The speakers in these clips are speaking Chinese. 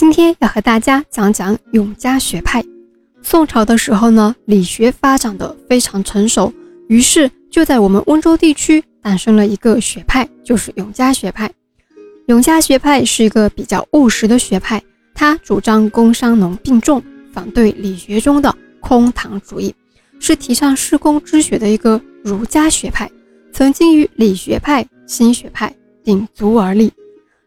今天要和大家讲讲永嘉学派。宋朝的时候呢，理学发展的非常成熟，于是就在我们温州地区诞生了一个学派，就是永嘉学派。永嘉学派是一个比较务实的学派，它主张工商农并重，反对理学中的空堂主义，是提倡施工之学的一个儒家学派，曾经与理学派、心学派鼎足而立。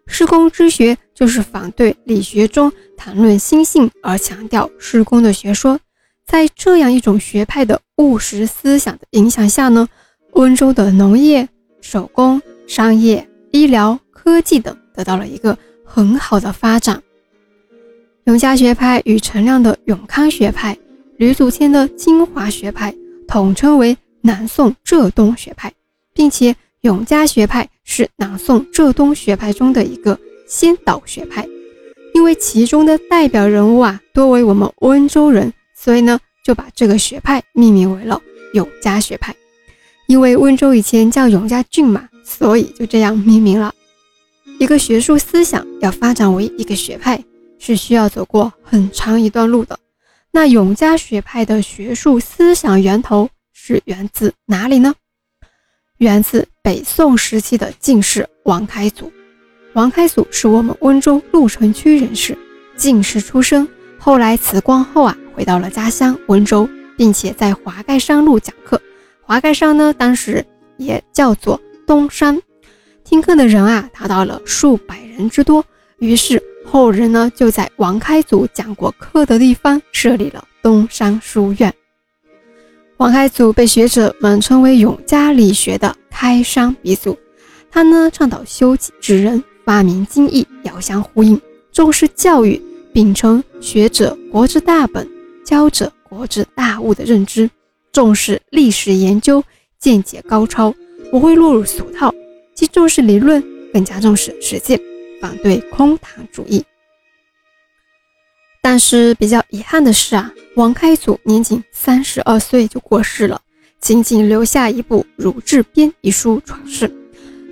施工之学就是反对理学中谈论心性而强调施工的学说。在这样一种学派的务实思想的影响下呢，温州的农业、手工、商业、医疗、科技等得到了一个很好的发展。永嘉学派与陈亮的永康学派、吕祖谦的金华学派统称为南宋浙东学派，并且永嘉学派。是南宋浙东学派中的一个先导学派，因为其中的代表人物啊多为我们温州人，所以呢就把这个学派命名为了永嘉学派。因为温州以前叫永嘉郡嘛，所以就这样命名了。一个学术思想要发展为一个学派，是需要走过很长一段路的。那永嘉学派的学术思想源头是源自哪里呢？源自北宋时期的进士王开祖。王开祖是我们温州鹿城区人士，进士出身。后来辞官后啊，回到了家乡温州，并且在华盖山路讲课。华盖山呢，当时也叫做东山，听课的人啊，达到了数百人之多。于是后人呢，就在王开祖讲过课的地方设立了东山书院。王开祖被学者们称为永嘉理学的开山鼻祖。他呢倡导修己治人，发明经义，遥相呼应，重视教育，秉承学者国之大本，教者国之大物的认知，重视历史研究，见解高超，不会落入俗套，既重视理论，更加重视实践，反对空谈主义。但是比较遗憾的是啊，王开祖年仅三十二岁就过世了，仅仅留下一部《儒志编》一书传世。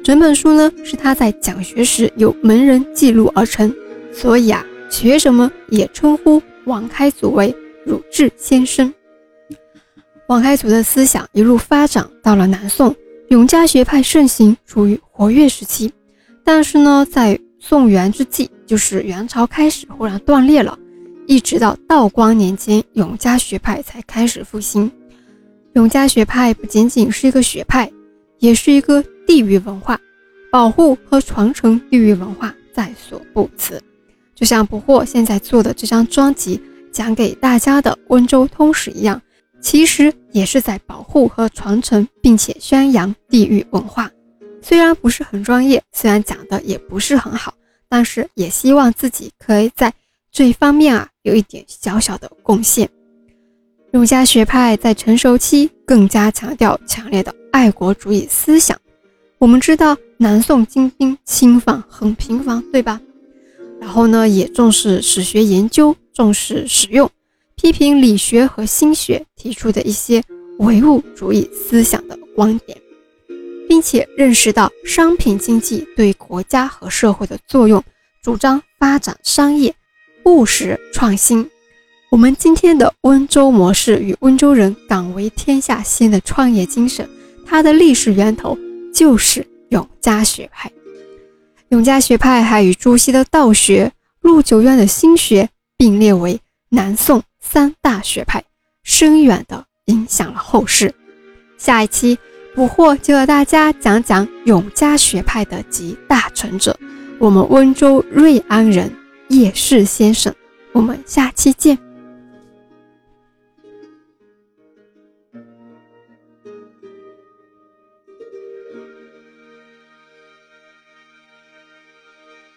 整本书呢是他在讲学时由门人记录而成，所以啊，学者们也称呼王开祖为儒智先生。王开祖的思想一路发展到了南宋，永嘉学派盛行，处于活跃时期。但是呢，在宋元之际，就是元朝开始忽然断裂了。一直到道光年间，永嘉学派才开始复兴。永嘉学派不仅仅是一个学派，也是一个地域文化，保护和传承地域文化在所不辞。就像不惑现在做的这张专辑讲给大家的温州通史一样，其实也是在保护和传承，并且宣扬地域文化。虽然不是很专业，虽然讲的也不是很好，但是也希望自己可以在。这一方面啊，有一点小小的贡献。儒家学派在成熟期更加强调强烈的爱国主义思想。我们知道南宋金兵侵犯很频繁，对吧？然后呢，也重视史学研究，重视实用，批评理学和心学提出的一些唯物主义思想的观点，并且认识到商品经济对国家和社会的作用，主张发展商业。务实创新，我们今天的温州模式与温州人敢为天下先的创业精神，它的历史源头就是永嘉学派。永嘉学派还与朱熹的道学、陆九渊的心学并列为南宋三大学派，深远地影响了后世。下一期，捕获就和大家讲讲永嘉学派的集大成者，我们温州瑞安人。叶氏先生，我们下期见。